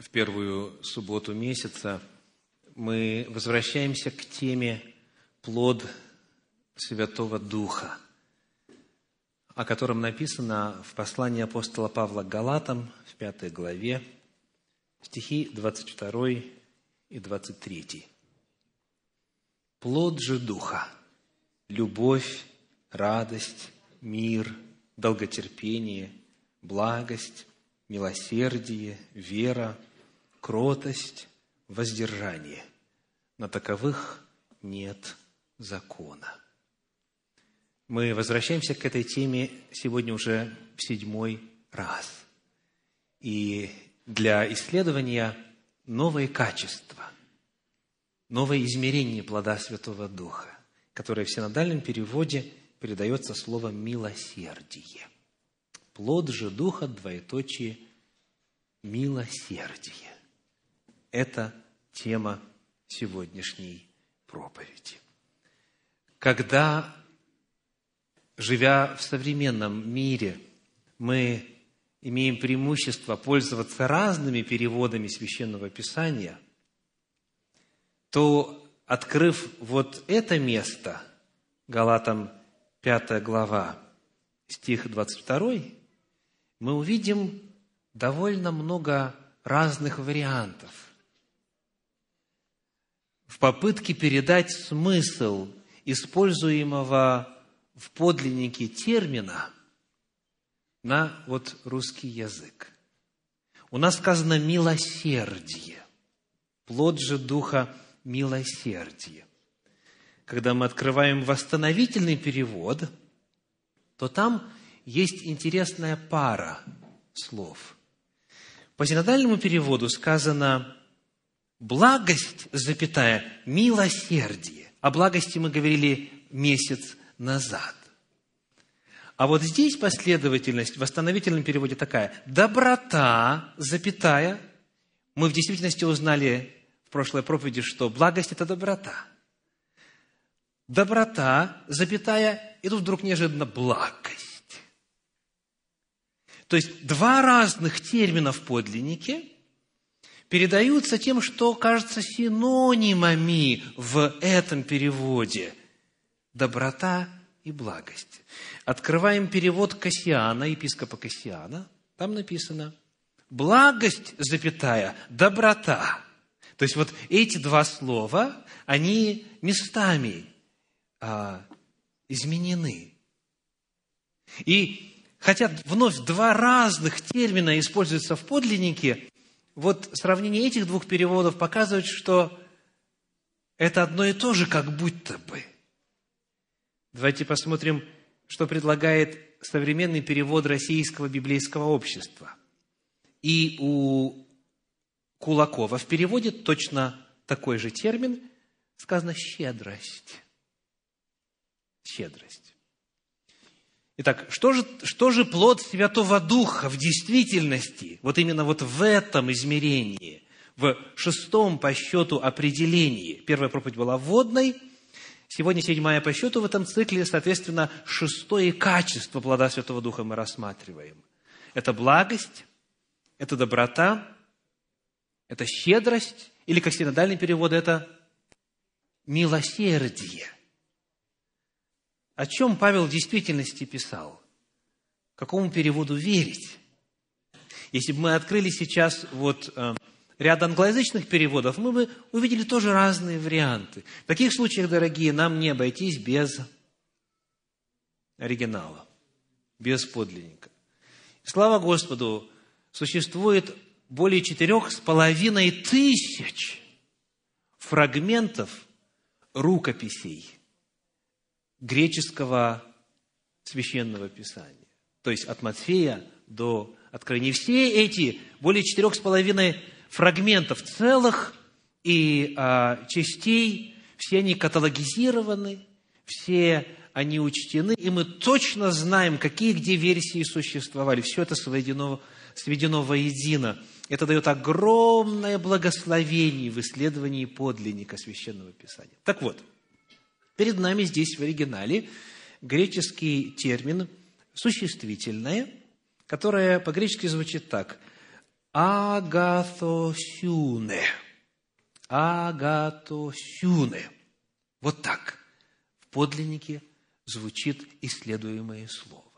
в первую субботу месяца мы возвращаемся к теме «Плод Святого Духа», о котором написано в послании апостола Павла к Галатам в пятой главе, стихи 22 и 23. «Плод же Духа – любовь, радость, мир, долготерпение, благость, милосердие, вера, кротость, воздержание. На таковых нет закона. Мы возвращаемся к этой теме сегодня уже в седьмой раз. И для исследования новые качества, новое измерение плода Святого Духа, которое в синодальном переводе передается словом «милосердие». Плод же Духа, двоеточие, милосердие. Это тема сегодняшней проповеди. Когда, живя в современном мире, мы имеем преимущество пользоваться разными переводами Священного Писания, то, открыв вот это место, Галатам 5 глава, стих 22, мы увидим довольно много разных вариантов в попытке передать смысл используемого в подлиннике термина на вот русский язык. У нас сказано «милосердие», плод же духа милосердие. Когда мы открываем восстановительный перевод, то там есть интересная пара слов. По синодальному переводу сказано «благость, запятая, милосердие». О благости мы говорили месяц назад. А вот здесь последовательность в восстановительном переводе такая. Доброта, запятая. Мы в действительности узнали в прошлой проповеди, что благость – это доброта. Доброта, запятая, и тут вдруг неожиданно благость. То есть два разных термина в подлиннике передаются тем, что кажется синонимами в этом переводе. Доброта и благость. Открываем перевод Кассиана, епископа Кассиана. Там написано «благость, запятая, доброта». То есть вот эти два слова, они местами а, изменены. И хотя вновь два разных термина используются в подлиннике, вот сравнение этих двух переводов показывает, что это одно и то же, как будто бы. Давайте посмотрим, что предлагает современный перевод Российского библейского общества. И у Кулакова в переводе точно такой же термин сказано «щедрость». Щедрость. Итак, что же, что же плод Святого Духа в действительности, вот именно вот в этом измерении, в шестом по счету определении? Первая проповедь была вводной, сегодня седьмая по счету в этом цикле, соответственно, шестое качество плода Святого Духа мы рассматриваем. Это благость, это доброта, это щедрость, или, как синодальный перевод, это милосердие – о чем Павел в действительности писал? Какому переводу верить? Если бы мы открыли сейчас вот э, ряд англоязычных переводов, мы бы увидели тоже разные варианты. В таких случаях, дорогие, нам не обойтись без оригинала, без подлинника. Слава Господу, существует более четырех с половиной тысяч фрагментов рукописей – греческого священного писания. То есть от Матфея до Откровения. Все эти более четырех с половиной фрагментов целых и а, частей, все они каталогизированы, все они учтены, и мы точно знаем, какие где версии существовали. Все это сведено, сведено воедино. Это дает огромное благословение в исследовании подлинника Священного Писания. Так вот, Перед нами здесь в оригинале греческий термин «существительное», которое по-гречески звучит так. агатосюне. Агатосюне. Вот так в подлиннике звучит исследуемое слово.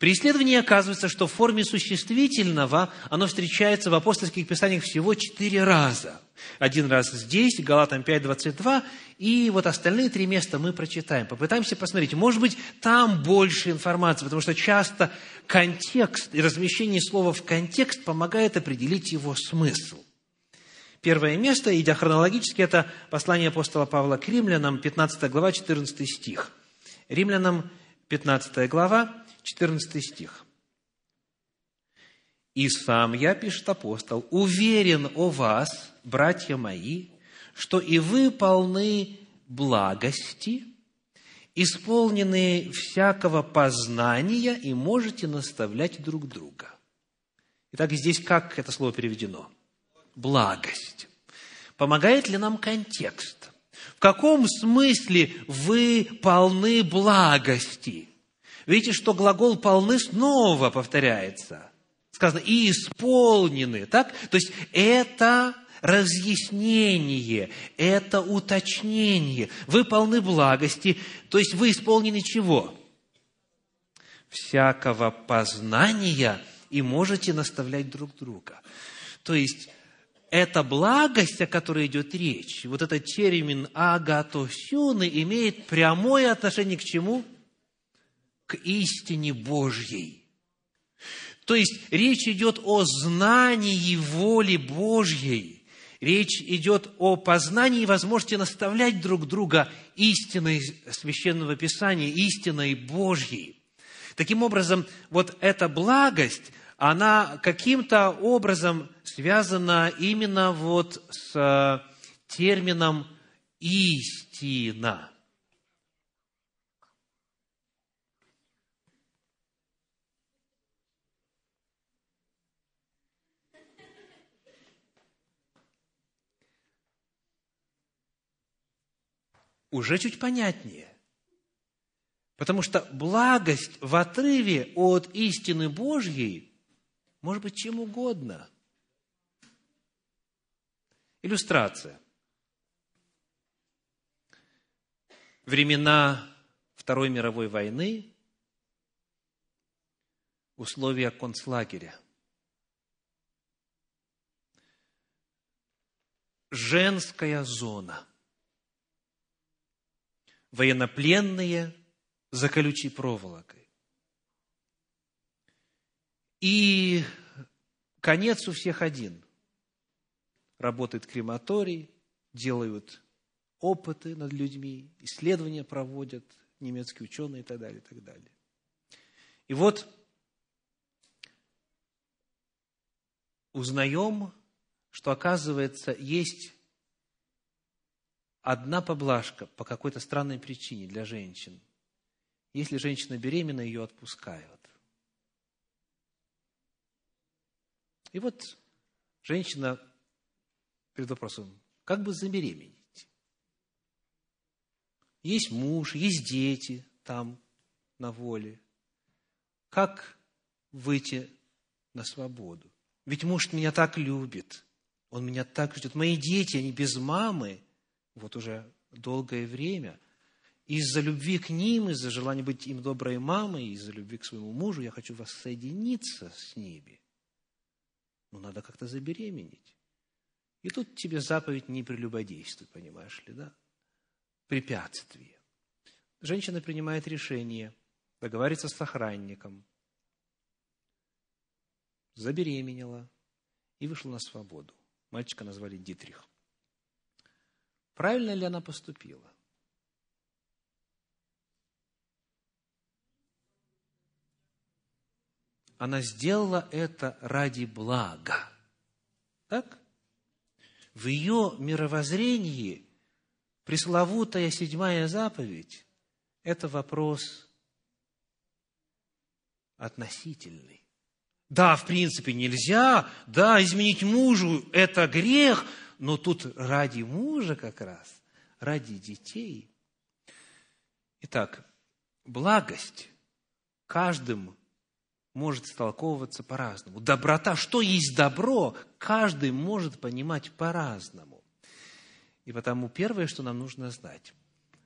При исследовании оказывается, что в форме существительного оно встречается в апостольских писаниях всего четыре раза. Один раз здесь, Галатам 5, 22, и вот остальные три места мы прочитаем. Попытаемся посмотреть. Может быть, там больше информации, потому что часто контекст и размещение слова в контекст помогает определить его смысл. Первое место, идя хронологически, это послание апостола Павла к римлянам, 15 глава, 14 стих. Римлянам, 15 глава, 14 стих. «И сам я, пишет апостол, уверен о вас, братья мои, что и вы полны благости, исполнены всякого познания и можете наставлять друг друга». Итак, здесь как это слово переведено? Благость. Помогает ли нам контекст? В каком смысле вы полны благости? Видите, что глагол «полны» снова повторяется. Сказано «и исполнены». Так? То есть это разъяснение, это уточнение. Вы полны благости, то есть вы исполнены чего? Всякого познания и можете наставлять друг друга. То есть, эта благость, о которой идет речь, вот этот термин агатосюны имеет прямое отношение к чему? К истине Божьей. То есть речь идет о знании воли Божьей. Речь идет о познании и возможности наставлять друг друга истиной священного Писания, истиной Божьей. Таким образом, вот эта благость, она каким-то образом связана именно вот с э, термином истина. Уже чуть понятнее. Потому что благость в отрыве от истины Божьей может быть чем угодно. Иллюстрация. Времена Второй мировой войны, условия концлагеря. Женская зона – военнопленные за колючей проволокой. И конец у всех один. Работает крематорий, делают опыты над людьми, исследования проводят немецкие ученые и так далее, и так далее. И вот узнаем, что, оказывается, есть одна поблажка по какой-то странной причине для женщин. Если женщина беременна, ее отпускают. И вот женщина перед вопросом, как бы забеременеть? Есть муж, есть дети там на воле. Как выйти на свободу? Ведь муж меня так любит, он меня так ждет. Мои дети, они без мамы – вот уже долгое время. Из-за любви к ним, из-за желания быть им доброй мамой, из-за любви к своему мужу, я хочу воссоединиться с ними. Но надо как-то забеременеть. И тут тебе заповедь не прелюбодействуй, понимаешь ли, да? Препятствие. Женщина принимает решение, договаривается с охранником, забеременела и вышла на свободу. Мальчика назвали Дитрих. Правильно ли она поступила? Она сделала это ради блага. Так? В ее мировоззрении пресловутая седьмая заповедь – это вопрос относительный. Да, в принципе, нельзя, да, изменить мужу – это грех – но тут ради мужа как раз, ради детей. Итак, благость каждым может истолковываться по-разному. Доброта, что есть добро, каждый может понимать по-разному. И потому первое, что нам нужно знать,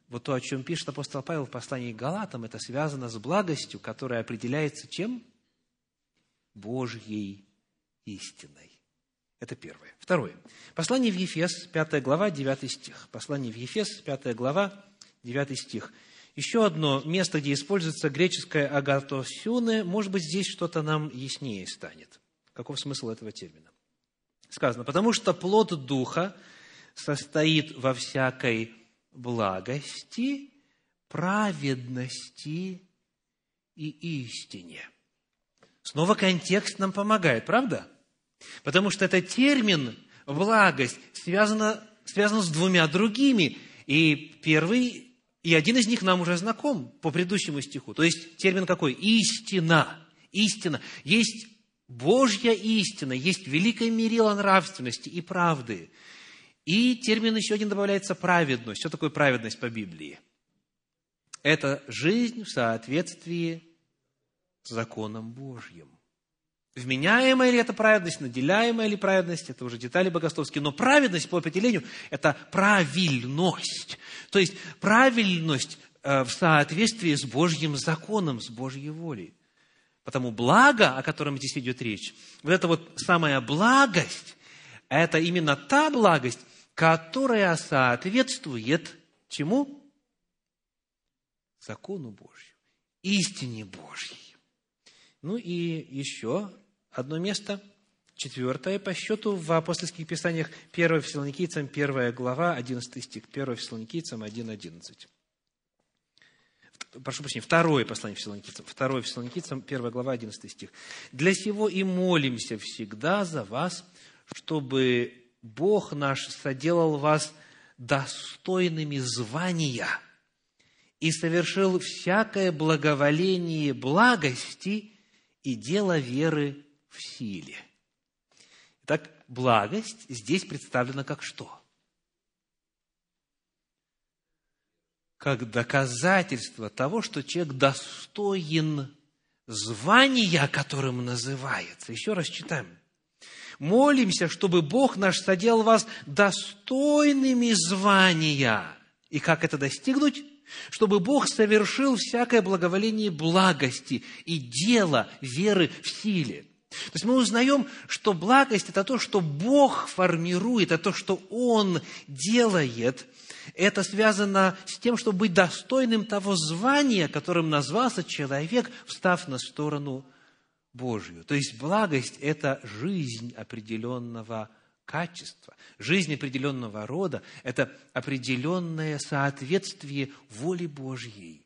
вот то, о чем пишет апостол Павел в послании к Галатам, это связано с благостью, которая определяется чем? Божьей истиной. Это первое. Второе. Послание в Ефес, 5 глава, 9 стих. Послание в Ефес, 5 глава, 9 стих. Еще одно место, где используется греческое агатосюне, может быть, здесь что-то нам яснее станет. Каков смысл этого термина? Сказано, потому что плод Духа состоит во всякой благости, праведности и истине. Снова контекст нам помогает, правда? Потому что этот термин «благость» связан, связан с двумя другими. И первый и один из них нам уже знаком по предыдущему стиху. То есть термин какой? Истина. Истина. Есть Божья истина, есть великое мерило нравственности и правды. И термин еще один добавляется праведность. Что такое праведность по Библии? Это жизнь в соответствии с законом Божьим. Вменяемая ли это праведность, наделяемая ли праведность, это уже детали богословские, но праведность по определению – это правильность. То есть правильность э, в соответствии с Божьим законом, с Божьей волей. Потому благо, о котором здесь идет речь, вот эта вот самая благость, это именно та благость, которая соответствует чему? Закону Божью, истине Божьей. Ну и еще одно место, четвертое по счету в апостольских писаниях 1 Фессалоникийцам, 1 глава, 11 стих, 1 Фессалоникийцам 1.11. Прошу прощения, второе послание Фессалоникийцам, 2 Фессалоникийцам, 1 глава, 11 стих. «Для сего и молимся всегда за вас, чтобы Бог наш соделал вас достойными звания и совершил всякое благоволение благости и дело веры в силе. Итак, благость здесь представлена как что? Как доказательство того, что человек достоин звания, которым называется. Еще раз читаем. Молимся, чтобы Бог наш соделал вас достойными звания. И как это достигнуть? Чтобы Бог совершил всякое благоволение благости и дело веры в силе. То есть мы узнаем, что благость – это то, что Бог формирует, это то, что Он делает. Это связано с тем, чтобы быть достойным того звания, которым назвался человек, встав на сторону Божью. То есть благость – это жизнь определенного качества, жизнь определенного рода, это определенное соответствие воле Божьей,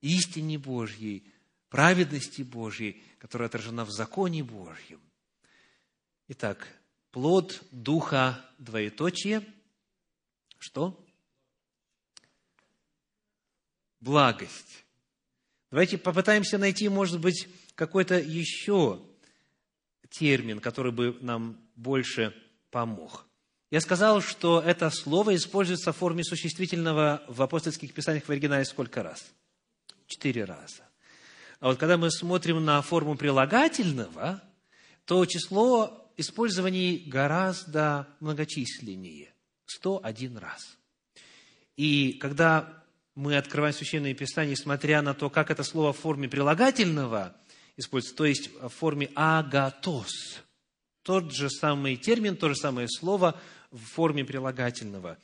истине Божьей, праведности Божьей, которая отражена в законе Божьем. Итак, плод Духа двоеточие. Что? Благость. Давайте попытаемся найти, может быть, какой-то еще термин, который бы нам больше помог. Я сказал, что это слово используется в форме существительного в апостольских писаниях в оригинале сколько раз? Четыре раза. А вот когда мы смотрим на форму прилагательного, то число использований гораздо многочисленнее. 101 раз. И когда мы открываем Священное Писание, смотря на то, как это слово в форме прилагательного используется, то есть в форме агатос, тот же самый термин, то же самое слово в форме прилагательного,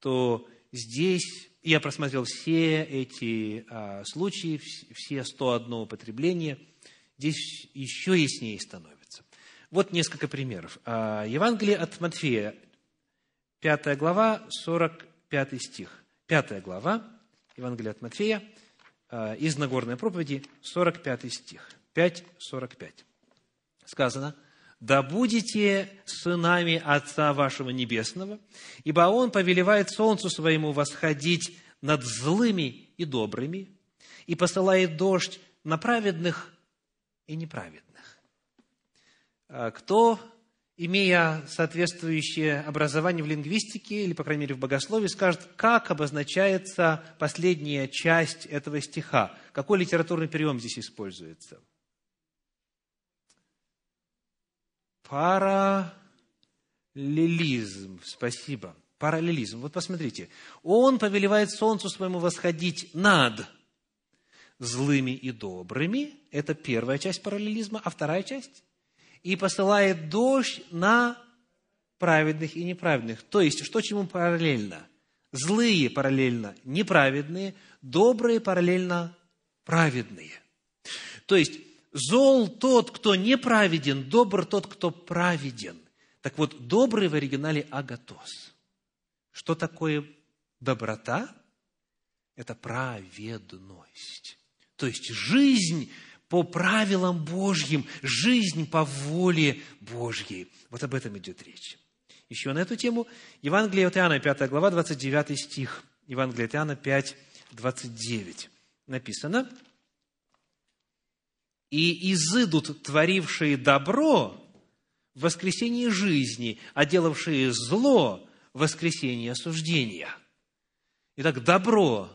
то здесь я просмотрел все эти а, случаи, все 101 употребления. Здесь еще яснее становится. Вот несколько примеров. А, Евангелие от Матфея, 5 глава, 45 стих. 5 глава, Евангелие от Матфея, а, из Нагорной проповеди, 45 стих. 5, 45. Сказано – да будете сынами Отца вашего Небесного, ибо Он повелевает солнцу своему восходить над злыми и добрыми, и посылает дождь на праведных и неправедных. А кто, имея соответствующее образование в лингвистике или, по крайней мере, в богословии, скажет, как обозначается последняя часть этого стиха? Какой литературный прием здесь используется – Параллелизм. Спасибо. Параллелизм. Вот посмотрите. Он повелевает солнцу своему восходить над злыми и добрыми. Это первая часть параллелизма. А вторая часть? И посылает дождь на праведных и неправедных. То есть, что чему параллельно? Злые параллельно неправедные, добрые параллельно праведные. То есть, зол тот, кто неправеден, добр тот, кто праведен. Так вот, добрый в оригинале агатос. Что такое доброта? Это праведность. То есть жизнь по правилам Божьим, жизнь по воле Божьей. Вот об этом идет речь. Еще на эту тему Евангелие от Иоанна, 5 глава, 29 стих. Евангелие от Иоанна 5, 29. Написано, «И изыдут творившие добро в воскресении жизни, а делавшие зло воскресения осуждения. Итак, добро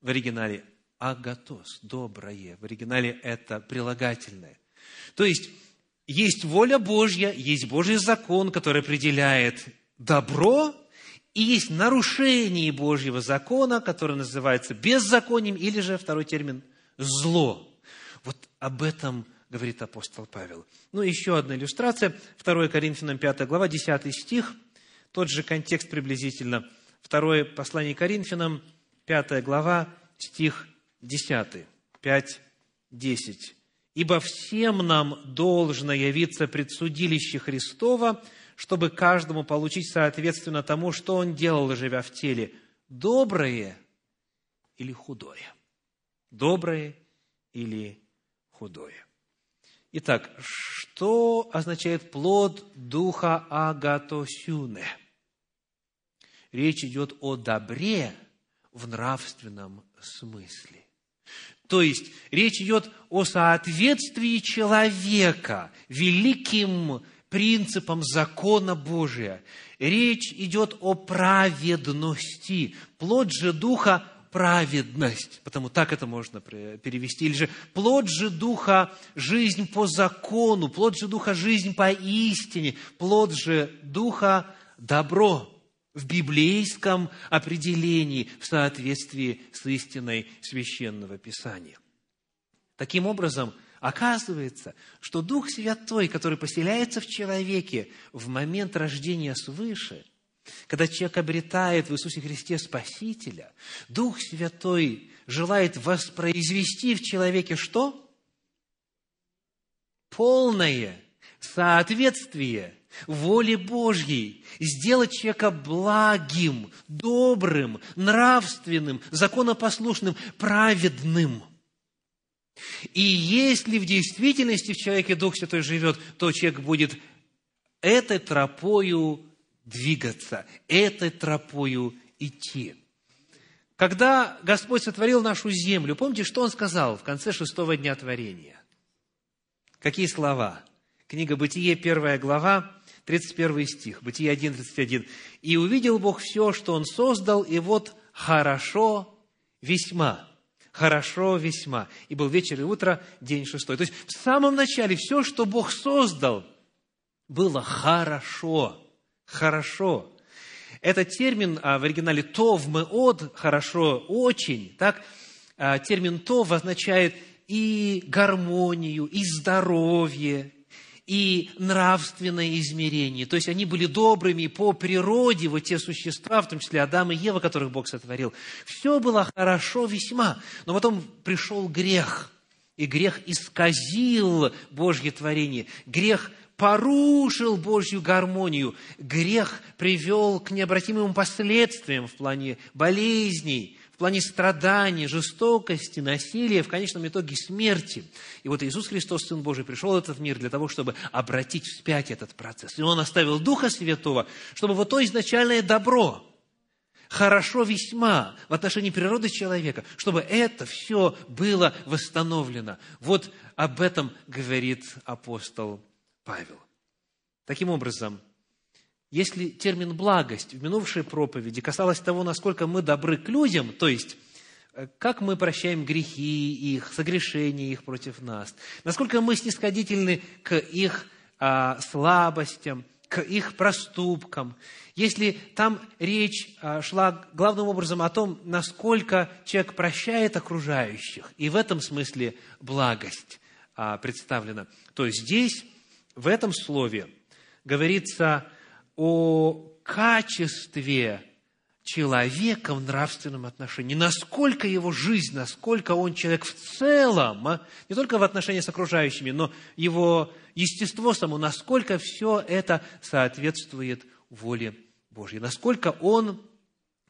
в оригинале агатос, доброе. В оригинале это прилагательное. То есть, есть воля Божья, есть Божий закон, который определяет добро, и есть нарушение Божьего закона, которое называется беззаконием, или же второй термин – зло. Вот об этом говорит апостол Павел. Ну, еще одна иллюстрация. 2 Коринфянам 5 глава, 10 стих – тот же контекст приблизительно. Второе послание Коринфянам, пятая глава, стих 10, 5, 10. «Ибо всем нам должно явиться предсудилище Христова, чтобы каждому получить соответственно тому, что он делал, живя в теле, доброе или худое. Доброе или худое. Итак, что означает плод духа агатосюне? Речь идет о добре в нравственном смысле. То есть, речь идет о соответствии человека великим принципам закона Божия. Речь идет о праведности. Плод же Духа праведность, потому так это можно перевести, или же плод же Духа – жизнь по закону, плод же Духа – жизнь по истине, плод же Духа – добро в библейском определении в соответствии с истиной Священного Писания. Таким образом, оказывается, что Дух Святой, который поселяется в человеке в момент рождения свыше – когда человек обретает в Иисусе Христе Спасителя, Дух Святой желает воспроизвести в человеке что? Полное соответствие воле Божьей, сделать человека благим, добрым, нравственным, законопослушным, праведным. И если в действительности в человеке Дух Святой живет, то человек будет этой тропою двигаться, этой тропою идти. Когда Господь сотворил нашу землю, помните, что Он сказал в конце шестого дня творения? Какие слова? Книга Бытие, первая глава, 31 стих, Бытие 1, 31. «И увидел Бог все, что Он создал, и вот хорошо весьма». Хорошо весьма. И был вечер и утро, день шестой. То есть, в самом начале все, что Бог создал, было хорошо хорошо. Этот термин а, в оригинале «тов меод» – «хорошо», «очень». Так, а, термин «тов» означает и гармонию, и здоровье, и нравственное измерение. То есть они были добрыми по природе, вот те существа, в том числе Адам и Ева, которых Бог сотворил. Все было хорошо весьма. Но потом пришел грех, и грех исказил Божье творение. Грех порушил Божью гармонию. Грех привел к необратимым последствиям в плане болезней, в плане страданий, жестокости, насилия, в конечном итоге смерти. И вот Иисус Христос, Сын Божий, пришел в этот мир для того, чтобы обратить вспять этот процесс. И Он оставил Духа Святого, чтобы вот то изначальное добро, хорошо весьма в отношении природы человека, чтобы это все было восстановлено. Вот об этом говорит апостол Павел. Таким образом, если термин «благость» в минувшей проповеди касалось того, насколько мы добры к людям, то есть э, как мы прощаем грехи их, согрешения их против нас, насколько мы снисходительны к их а, слабостям, к их проступкам, если там речь а, шла главным образом о том, насколько человек прощает окружающих, и в этом смысле благость а, представлена, то здесь, в этом слове, говорится о качестве человека в нравственном отношении, насколько его жизнь, насколько он человек в целом, а, не только в отношении с окружающими, но его естество само, насколько все это соответствует воле Божьей, насколько он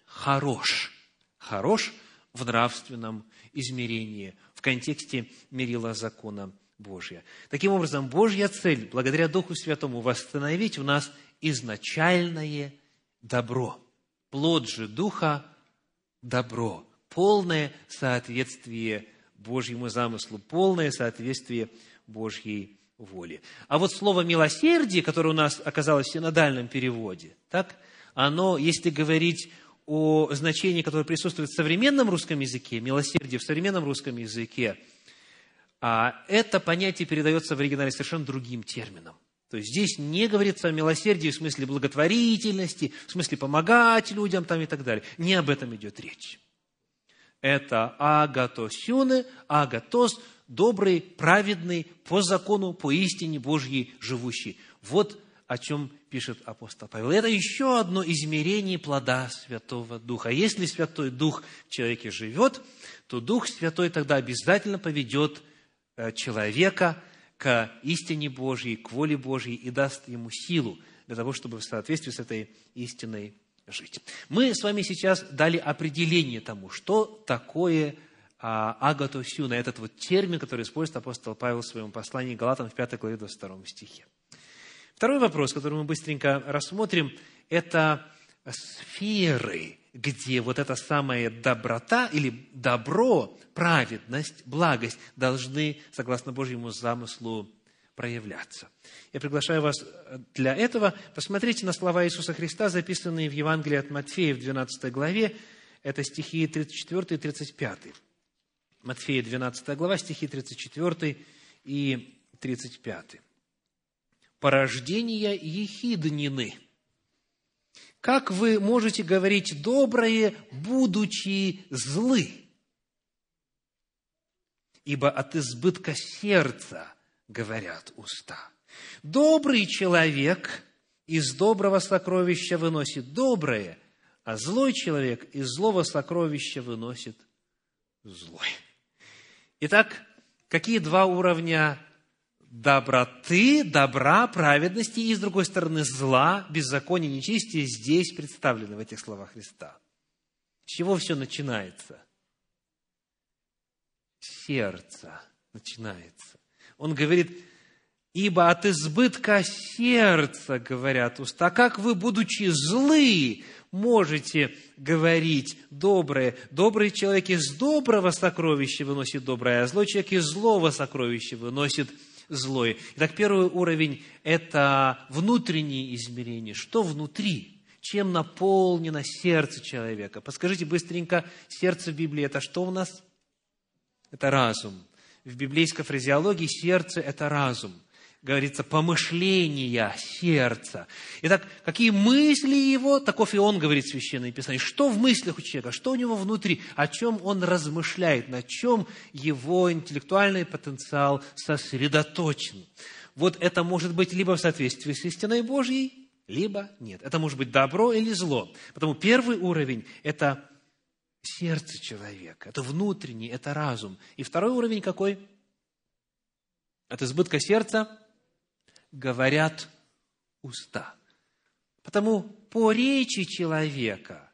хорош, хорош в нравственном измерении, в контексте мерила закона Божия. Таким образом, Божья цель, благодаря Духу Святому, восстановить в нас изначальное добро – Плод же Духа – добро, полное соответствие Божьему замыслу, полное соответствие Божьей воле. А вот слово «милосердие», которое у нас оказалось в синодальном переводе, так, оно, если говорить о значении, которое присутствует в современном русском языке, милосердие в современном русском языке, а это понятие передается в оригинале совершенно другим термином. То есть здесь не говорится о милосердии в смысле благотворительности, в смысле помогать людям там и так далее. Не об этом идет речь. Это агатосюны, агатос, добрый, праведный, по закону, по истине Божьей живущий. Вот о чем пишет апостол Павел. Это еще одно измерение плода Святого Духа. Если Святой Дух в человеке живет, то Дух Святой тогда обязательно поведет человека к истине Божьей, к воле Божьей и даст ему силу для того, чтобы в соответствии с этой истиной жить. Мы с вами сейчас дали определение тому, что такое а, агатосюна, этот вот термин, который использует апостол Павел в своем послании Галатам в 5 главе 22 стихе. Второй вопрос, который мы быстренько рассмотрим, это сферы, где вот эта самая доброта или добро, праведность, благость должны, согласно Божьему замыслу, проявляться. Я приглашаю вас для этого. Посмотрите на слова Иисуса Христа, записанные в Евангелии от Матфея в 12 главе. Это стихи 34 и 35. Матфея 12 глава, стихи 34 и 35. «Порождение ехиднины – как вы можете говорить доброе, будучи злы? Ибо от избытка сердца говорят уста. Добрый человек из доброго сокровища выносит доброе, а злой человек из злого сокровища выносит злое. Итак, какие два уровня доброты, добра, праведности и, с другой стороны, зла, беззакония, нечестия здесь представлены в этих словах Христа. С чего все начинается? Сердце начинается. Он говорит, ибо от избытка сердца, говорят уста, как вы, будучи злы, можете говорить доброе. Добрый человек из доброго сокровища выносит доброе, а злой человек из злого сокровища выносит злое. Итак, первый уровень – это внутренние измерения. Что внутри? Чем наполнено сердце человека? Подскажите быстренько, сердце в Библии – это что у нас? Это разум. В библейской фразеологии сердце – это разум – говорится, помышления сердца. Итак, какие мысли его, таков и он, говорит Священное Писание. Что в мыслях у человека, что у него внутри, о чем он размышляет, на чем его интеллектуальный потенциал сосредоточен. Вот это может быть либо в соответствии с истиной Божьей, либо нет. Это может быть добро или зло. Потому первый уровень – это сердце человека, это внутренний, это разум. И второй уровень какой? От избытка сердца говорят уста. Потому по речи человека,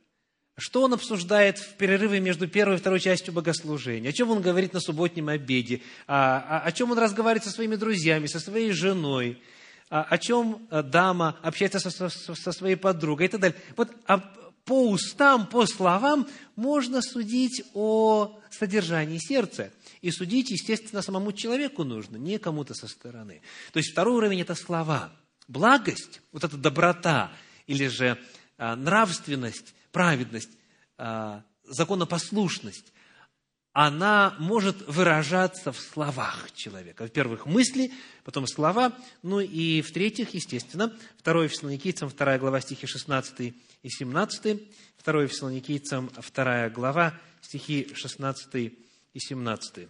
что он обсуждает в перерыве между первой и второй частью богослужения, о чем он говорит на субботнем обеде, о, о, о чем он разговаривает со своими друзьями, со своей женой, о, о чем дама общается со, со, со своей подругой и так далее. Вот по устам, по словам можно судить о содержании сердца. И судить, естественно, самому человеку нужно, не кому-то со стороны. То есть второй уровень – это слова. Благость, вот эта доброта, или же а, нравственность, праведность, а, законопослушность, она может выражаться в словах человека. Во-первых, мысли, потом слова, ну и в-третьих, естественно, 2 Фессалоникийцам, 2 глава, стихи 16 и 17, 2 Фессалоникийцам, 2 глава, стихи 16 и 17.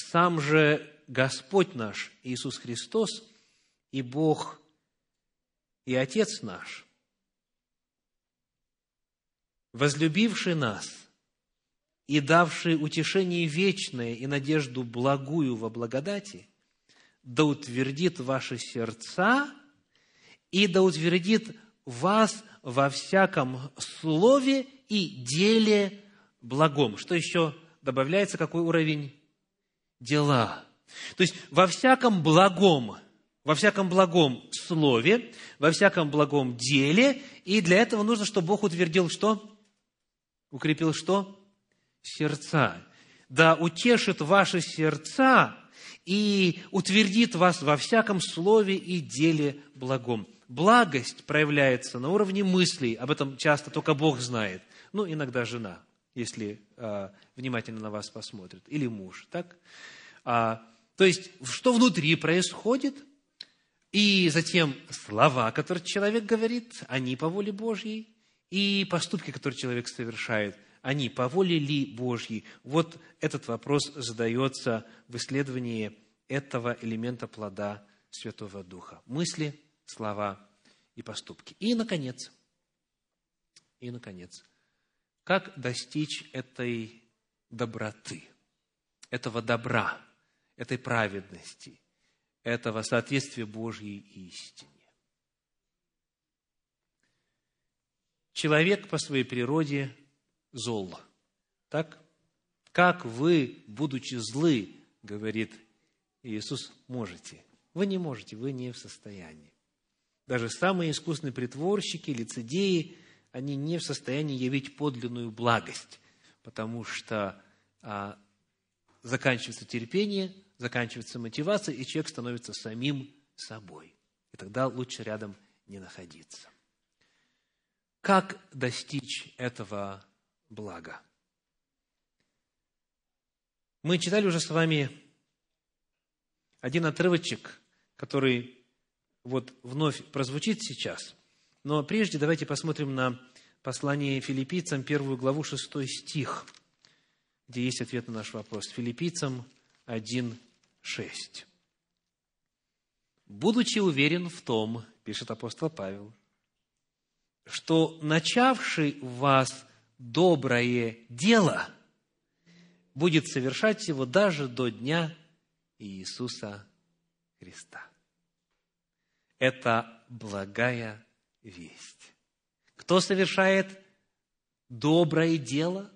«Сам же Господь наш Иисус Христос и Бог и Отец наш, возлюбивший нас – и давший утешение вечное и надежду благую во благодати, да утвердит ваши сердца и да утвердит вас во всяком слове и деле благом. Что еще добавляется? Какой уровень? Дела. То есть во всяком благом, во всяком благом слове, во всяком благом деле, и для этого нужно, чтобы Бог утвердил что? Укрепил что? сердца. Да утешит ваши сердца и утвердит вас во всяком слове и деле благом. Благость проявляется на уровне мыслей, об этом часто только Бог знает. Ну, иногда жена, если э, внимательно на вас посмотрит, или муж, так? А, то есть, что внутри происходит, и затем слова, которые человек говорит, они по воле Божьей, и поступки, которые человек совершает – они по воле ли Божьей? Вот этот вопрос задается в исследовании этого элемента плода Святого Духа. Мысли, слова и поступки. И, наконец, и, наконец, как достичь этой доброты, этого добра, этой праведности, этого соответствия Божьей истине. Человек по своей природе зол. Так? Как вы, будучи злы, говорит Иисус, можете? Вы не можете, вы не в состоянии. Даже самые искусные притворщики, лицедеи, они не в состоянии явить подлинную благость, потому что а, заканчивается терпение, заканчивается мотивация, и человек становится самим собой. И тогда лучше рядом не находиться. Как достичь этого благо. Мы читали уже с вами один отрывочек, который вот вновь прозвучит сейчас. Но прежде давайте посмотрим на послание филиппийцам, первую главу, шестой стих, где есть ответ на наш вопрос. Филиппийцам 1, 6. «Будучи уверен в том, – пишет апостол Павел, – что начавший в вас доброе дело будет совершать его даже до дня Иисуса Христа. Это благая весть. Кто совершает доброе дело?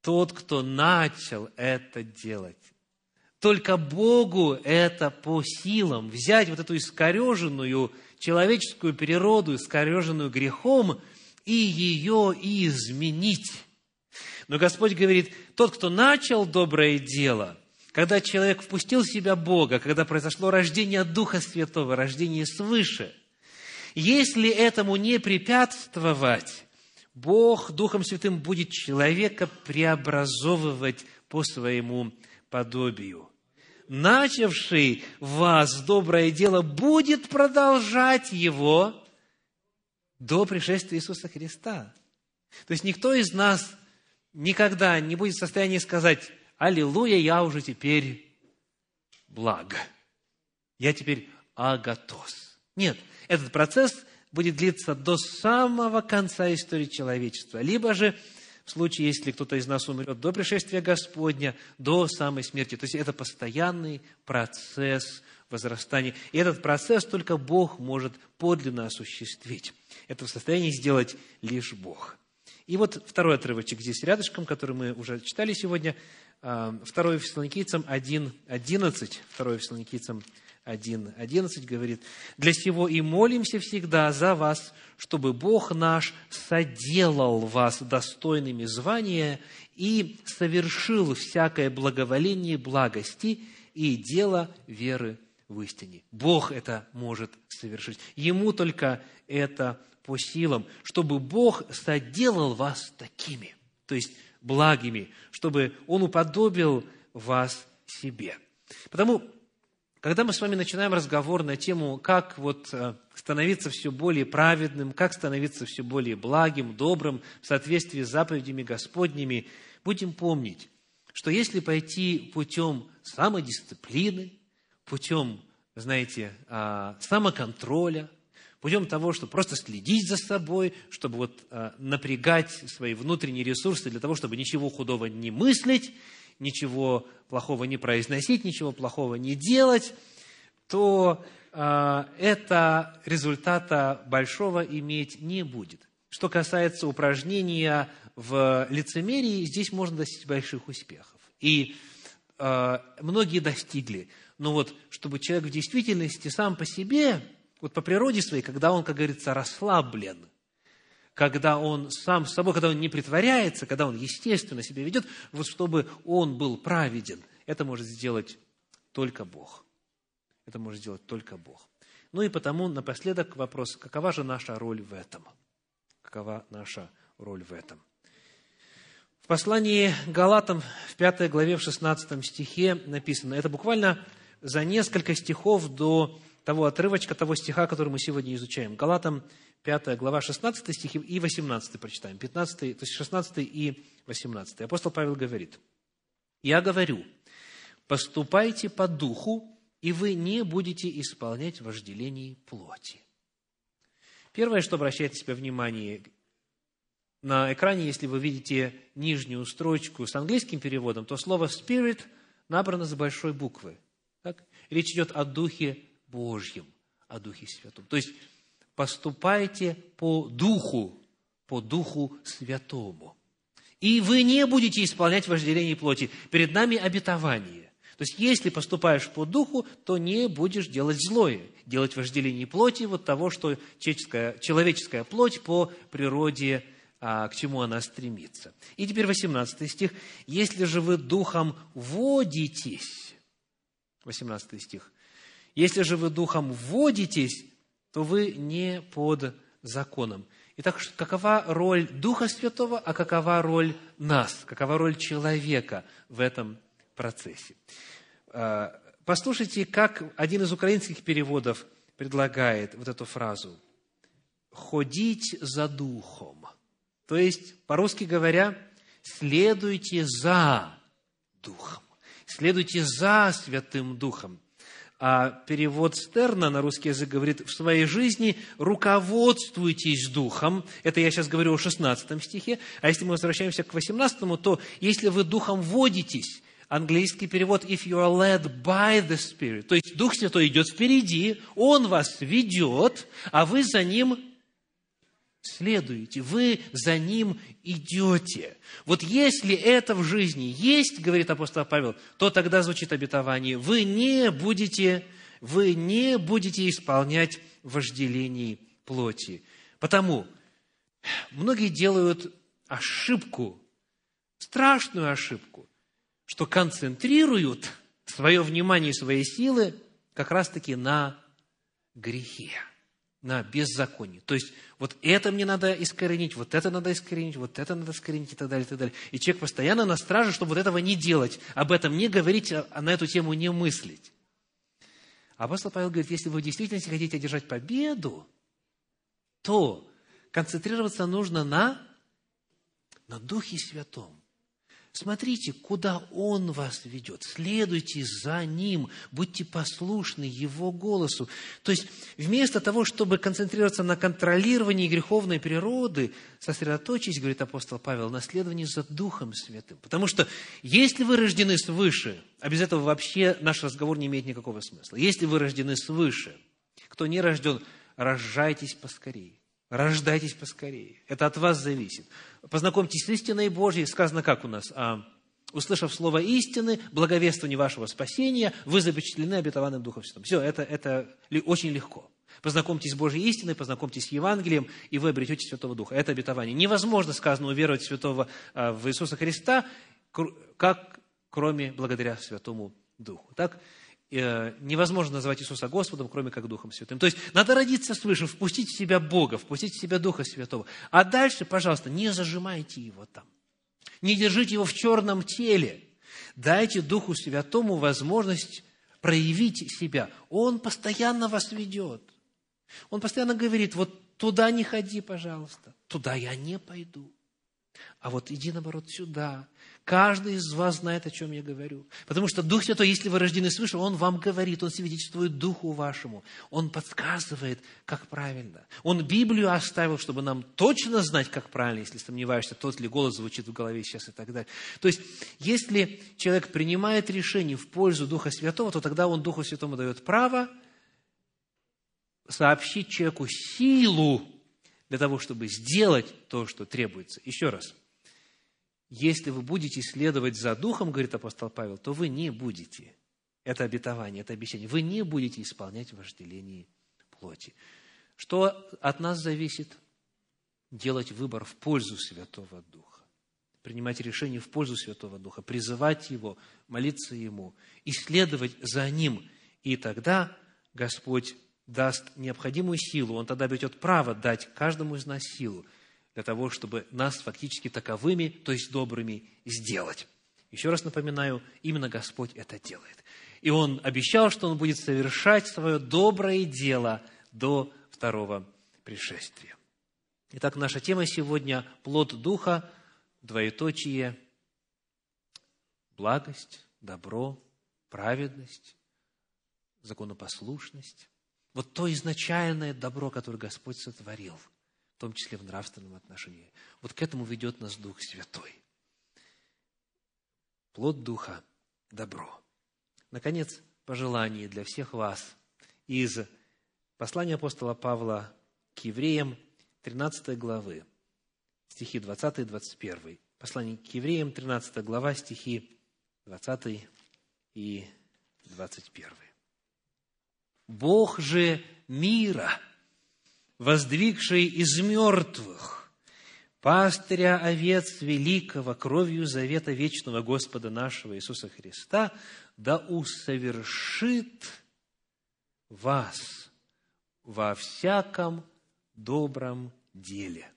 Тот, кто начал это делать. Только Богу это по силам. Взять вот эту искореженную человеческую природу, искореженную грехом – и ее изменить. Но Господь говорит, тот, кто начал доброе дело, когда человек впустил в себя Бога, когда произошло рождение Духа Святого, рождение свыше, если этому не препятствовать, Бог Духом Святым будет человека преобразовывать по своему подобию. Начавший вас доброе дело будет продолжать его до пришествия Иисуса Христа. То есть никто из нас никогда не будет в состоянии сказать, «Аллилуйя, я уже теперь благ, я теперь агатос». Нет, этот процесс будет длиться до самого конца истории человечества. Либо же в случае, если кто-то из нас умрет до пришествия Господня, до самой смерти. То есть это постоянный процесс возрастания. И этот процесс только Бог может подлинно осуществить. Это в состоянии сделать лишь Бог. И вот второй отрывочек здесь рядышком, который мы уже читали сегодня, 2 Фессалоникийцам 1, 11, 2 Фессалоникийцам 1, 11 говорит, «Для сего и молимся всегда за вас, чтобы Бог наш соделал вас достойными звания и совершил всякое благоволение благости и дело веры в истине. Бог это может совершить. Ему только это по силам, чтобы Бог соделал вас такими, то есть благими, чтобы Он уподобил вас себе. Потому, когда мы с вами начинаем разговор на тему, как вот э, становиться все более праведным, как становиться все более благим, добрым, в соответствии с заповедями Господними, будем помнить, что если пойти путем самодисциплины, путем, знаете, а, самоконтроля, путем того, чтобы просто следить за собой, чтобы вот а, напрягать свои внутренние ресурсы для того, чтобы ничего худого не мыслить, ничего плохого не произносить, ничего плохого не делать, то э, это результата большого иметь не будет. Что касается упражнения в лицемерии, здесь можно достичь больших успехов. И э, многие достигли. Но вот, чтобы человек в действительности сам по себе, вот по природе своей, когда он, как говорится, расслаблен, когда он сам с собой, когда он не притворяется, когда он естественно себя ведет, вот чтобы он был праведен, это может сделать только Бог. Это может сделать только Бог. Ну и потому напоследок вопрос, какова же наша роль в этом? Какова наша роль в этом? В послании Галатам в 5 главе, в 16 стихе написано, это буквально за несколько стихов до того отрывочка, того стиха, который мы сегодня изучаем. Галатам 5 глава, 16 стихи и 18 прочитаем. 15, то есть 16 и 18. Апостол Павел говорит, «Я говорю, поступайте по духу, и вы не будете исполнять вожделений плоти. Первое, что обращает на себя внимание, на экране, если вы видите нижнюю строчку с английским переводом, то слово «spirit» набрано с большой буквы. Так? Речь идет о Духе Божьем, о Духе Святом. То есть, поступайте по Духу, по Духу Святому. И вы не будете исполнять вожделение плоти. Перед нами обетование. То есть, если поступаешь по духу, то не будешь делать злое, делать вожделение плоти, вот того, что человеческая, человеческая плоть по природе, а, к чему она стремится. И теперь 18 стих. «Если же вы духом водитесь», 18 стих, «если же вы духом водитесь, то вы не под законом». Итак, какова роль Духа Святого, а какова роль нас, какова роль человека в этом процессе. А, послушайте, как один из украинских переводов предлагает вот эту фразу. «Ходить за Духом». То есть, по-русски говоря, следуйте за Духом. Следуйте за Святым Духом. А перевод Стерна на русский язык говорит, в своей жизни руководствуйтесь Духом. Это я сейчас говорю о 16 стихе. А если мы возвращаемся к 18, то если вы Духом водитесь, английский перевод «if you are led by the Spirit». То есть Дух Святой идет впереди, Он вас ведет, а вы за Ним следуете, вы за Ним идете. Вот если это в жизни есть, говорит апостол Павел, то тогда звучит обетование, вы не будете, вы не будете исполнять вожделений плоти. Потому многие делают ошибку, страшную ошибку, что концентрируют свое внимание и свои силы как раз-таки на грехе, на беззаконии. То есть, вот это мне надо искоренить, вот это надо искоренить, вот это надо искоренить и так далее, и так далее. И человек постоянно на страже, чтобы вот этого не делать, об этом не говорить, а на эту тему не мыслить. Апостол Павел говорит, если вы действительно хотите одержать победу, то концентрироваться нужно на, на Духе Святом. Смотрите, куда Он вас ведет. Следуйте за Ним, будьте послушны Его голосу. То есть, вместо того, чтобы концентрироваться на контролировании греховной природы, сосредоточьтесь, говорит апостол Павел, на следовании за Духом Святым. Потому что, если вы рождены свыше, а без этого вообще наш разговор не имеет никакого смысла. Если вы рождены свыше, кто не рожден, рожайтесь поскорее. Рождайтесь поскорее. Это от вас зависит. Познакомьтесь с истиной Божьей. Сказано как у нас? А, услышав слово истины, благовествование вашего спасения, вы запечатлены обетованным Духом Святым. Все, это, это очень легко. Познакомьтесь с Божьей истиной, познакомьтесь с Евангелием, и вы обретете Святого Духа. Это обетование. Невозможно, сказано, уверовать Святого а, в Иисуса Христа, как кроме благодаря Святому Духу. Так? Э, невозможно назвать Иисуса Господом, кроме как Духом Святым. То есть надо родиться свыше, впустить в себя Бога, впустить в себя Духа Святого. А дальше, пожалуйста, не зажимайте его там. Не держите его в черном теле. Дайте Духу Святому возможность проявить себя. Он постоянно вас ведет. Он постоянно говорит, вот туда не ходи, пожалуйста, туда я не пойду. А вот иди, наоборот, сюда. Каждый из вас знает, о чем я говорю. Потому что Дух Святой, если вы рождены свыше, Он вам говорит, Он свидетельствует Духу вашему. Он подсказывает, как правильно. Он Библию оставил, чтобы нам точно знать, как правильно, если сомневаешься, тот ли голос звучит в голове сейчас и так далее. То есть, если человек принимает решение в пользу Духа Святого, то тогда он Духу Святому дает право сообщить человеку силу для того, чтобы сделать то, что требуется. Еще раз – если вы будете следовать за Духом, говорит апостол Павел, то вы не будете, это обетование, это обещание, вы не будете исполнять вожделение плоти. Что от нас зависит? Делать выбор в пользу Святого Духа. Принимать решение в пользу Святого Духа, призывать Его, молиться Ему, исследовать за Ним. И тогда Господь даст необходимую силу, Он тогда обретет право дать каждому из нас силу – для того, чтобы нас фактически таковыми, то есть добрыми, сделать. Еще раз напоминаю, именно Господь это делает. И Он обещал, что Он будет совершать свое доброе дело до второго пришествия. Итак, наша тема сегодня – плод Духа, двоеточие, благость, добро, праведность, законопослушность. Вот то изначальное добро, которое Господь сотворил – в том числе в нравственном отношении. Вот к этому ведет нас Дух Святой. Плод Духа – добро. Наконец, пожелание для всех вас из послания апостола Павла к евреям 13 главы, стихи 20 и 21. Послание к евреям, 13 глава, стихи 20 и 21. «Бог же мира – воздвигший из мертвых, пастыря овец великого, кровью завета вечного Господа нашего Иисуса Христа, да усовершит вас во всяком добром деле,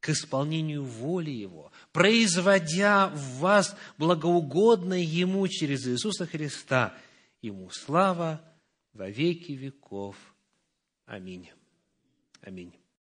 к исполнению воли Его, производя в вас благоугодное Ему через Иисуса Христа. Ему слава во веки веков. Аминь. Аминь.